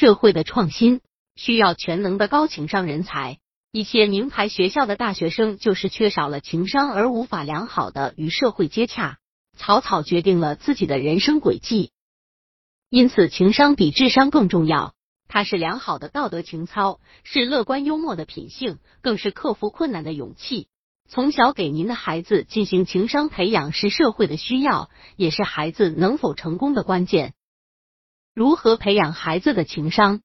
社会的创新需要全能的高情商人才。一些名牌学校的大学生就是缺少了情商，而无法良好的与社会接洽，草草决定了自己的人生轨迹。因此，情商比智商更重要。它是良好的道德情操，是乐观幽默的品性，更是克服困难的勇气。从小给您的孩子进行情商培养是社会的需要，也是孩子能否成功的关键。如何培养孩子的情商？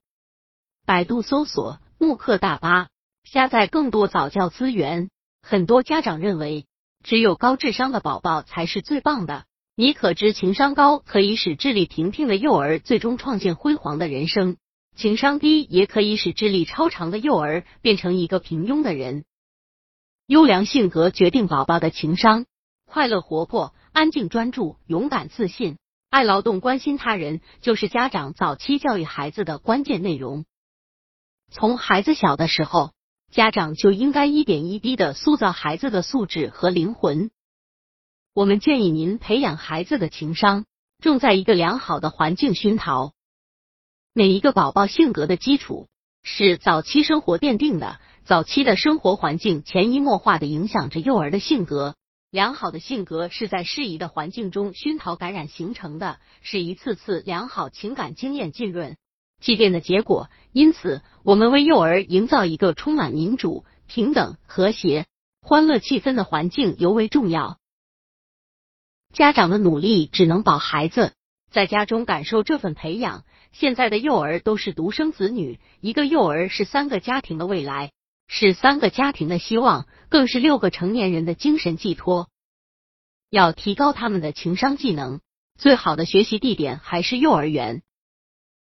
百度搜索慕课大巴。下载更多早教资源。很多家长认为，只有高智商的宝宝才是最棒的。你可知情商高可以使智力平平的幼儿最终创建辉煌的人生？情商低也可以使智力超常的幼儿变成一个平庸的人。优良性格决定宝宝的情商。快乐、活泼、安静、专注、勇敢、自信、爱劳动、关心他人，就是家长早期教育孩子的关键内容。从孩子小的时候。家长就应该一点一滴的塑造孩子的素质和灵魂。我们建议您培养孩子的情商，重在一个良好的环境熏陶。每一个宝宝性格的基础是早期生活奠定的，早期的生活环境潜移默化的影响着幼儿的性格。良好的性格是在适宜的环境中熏陶感染形成的，是一次次良好情感经验浸润。积淀的结果，因此我们为幼儿营造一个充满民主、平等、和谐、欢乐气氛的环境尤为重要。家长的努力只能保孩子在家中感受这份培养。现在的幼儿都是独生子女，一个幼儿是三个家庭的未来，是三个家庭的希望，更是六个成年人的精神寄托。要提高他们的情商技能，最好的学习地点还是幼儿园。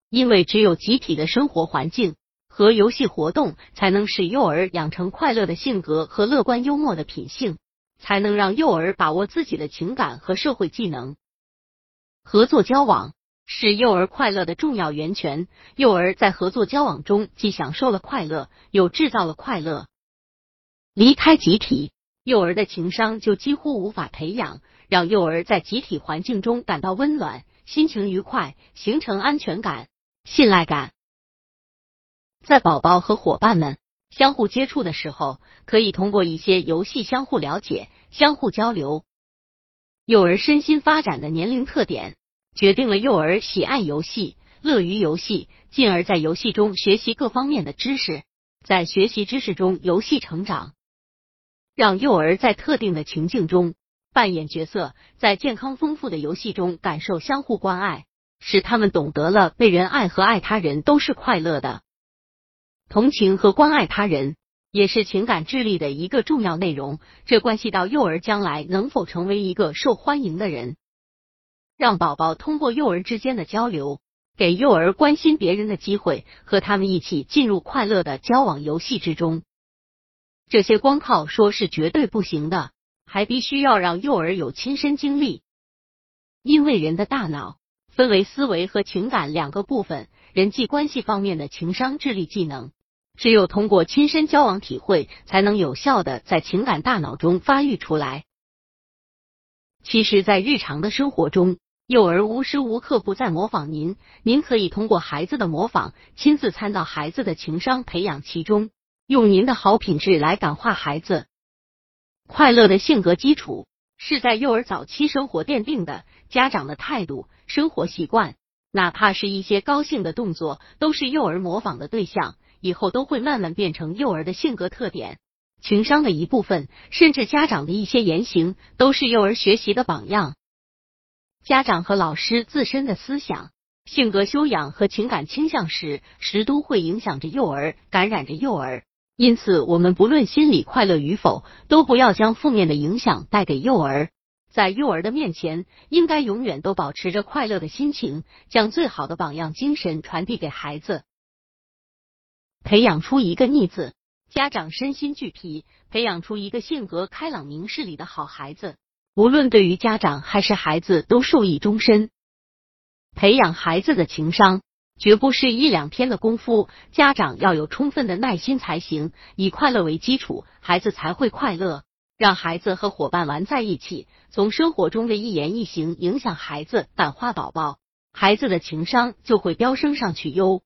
因为只有集体的生活环境和游戏活动，才能使幼儿养成快乐的性格和乐观幽默的品性，才能让幼儿把握自己的情感和社会技能。合作交往是幼儿快乐的重要源泉。幼儿在合作交往中，既享受了快乐，又制造了快乐。离开集体，幼儿的情商就几乎无法培养。让幼儿在集体环境中感到温暖，心情愉快，形成安全感。信赖感，在宝宝和伙伴们相互接触的时候，可以通过一些游戏相互了解、相互交流。幼儿身心发展的年龄特点，决定了幼儿喜爱游戏、乐于游戏，进而，在游戏中学习各方面的知识，在学习知识中游戏成长。让幼儿在特定的情境中扮演角色，在健康丰富的游戏中感受相互关爱。使他们懂得了被人爱和爱他人都是快乐的，同情和关爱他人也是情感智力的一个重要内容。这关系到幼儿将来能否成为一个受欢迎的人。让宝宝通过幼儿之间的交流，给幼儿关心别人的机会，和他们一起进入快乐的交往游戏之中。这些光靠说是绝对不行的，还必须要让幼儿有亲身经历，因为人的大脑。分为思维和情感两个部分，人际关系方面的情商智力技能，只有通过亲身交往体会，才能有效的在情感大脑中发育出来。其实，在日常的生活中，幼儿无时无刻不在模仿您，您可以通过孩子的模仿，亲自参到孩子的情商培养其中，用您的好品质来感化孩子。快乐的性格基础是在幼儿早期生活奠定的，家长的态度。生活习惯，哪怕是一些高兴的动作，都是幼儿模仿的对象，以后都会慢慢变成幼儿的性格特点、情商的一部分。甚至家长的一些言行，都是幼儿学习的榜样。家长和老师自身的思想、性格修养和情感倾向时，时都会影响着幼儿，感染着幼儿。因此，我们不论心理快乐与否，都不要将负面的影响带给幼儿。在幼儿的面前，应该永远都保持着快乐的心情，将最好的榜样精神传递给孩子，培养出一个逆子。家长身心俱疲，培养出一个性格开朗、明事理的好孩子，无论对于家长还是孩子都受益终身。培养孩子的情商，绝不是一两天的功夫，家长要有充分的耐心才行。以快乐为基础，孩子才会快乐。让孩子和伙伴玩在一起，从生活中的一言一行影响孩子，感化宝宝，孩子的情商就会飙升上去哟。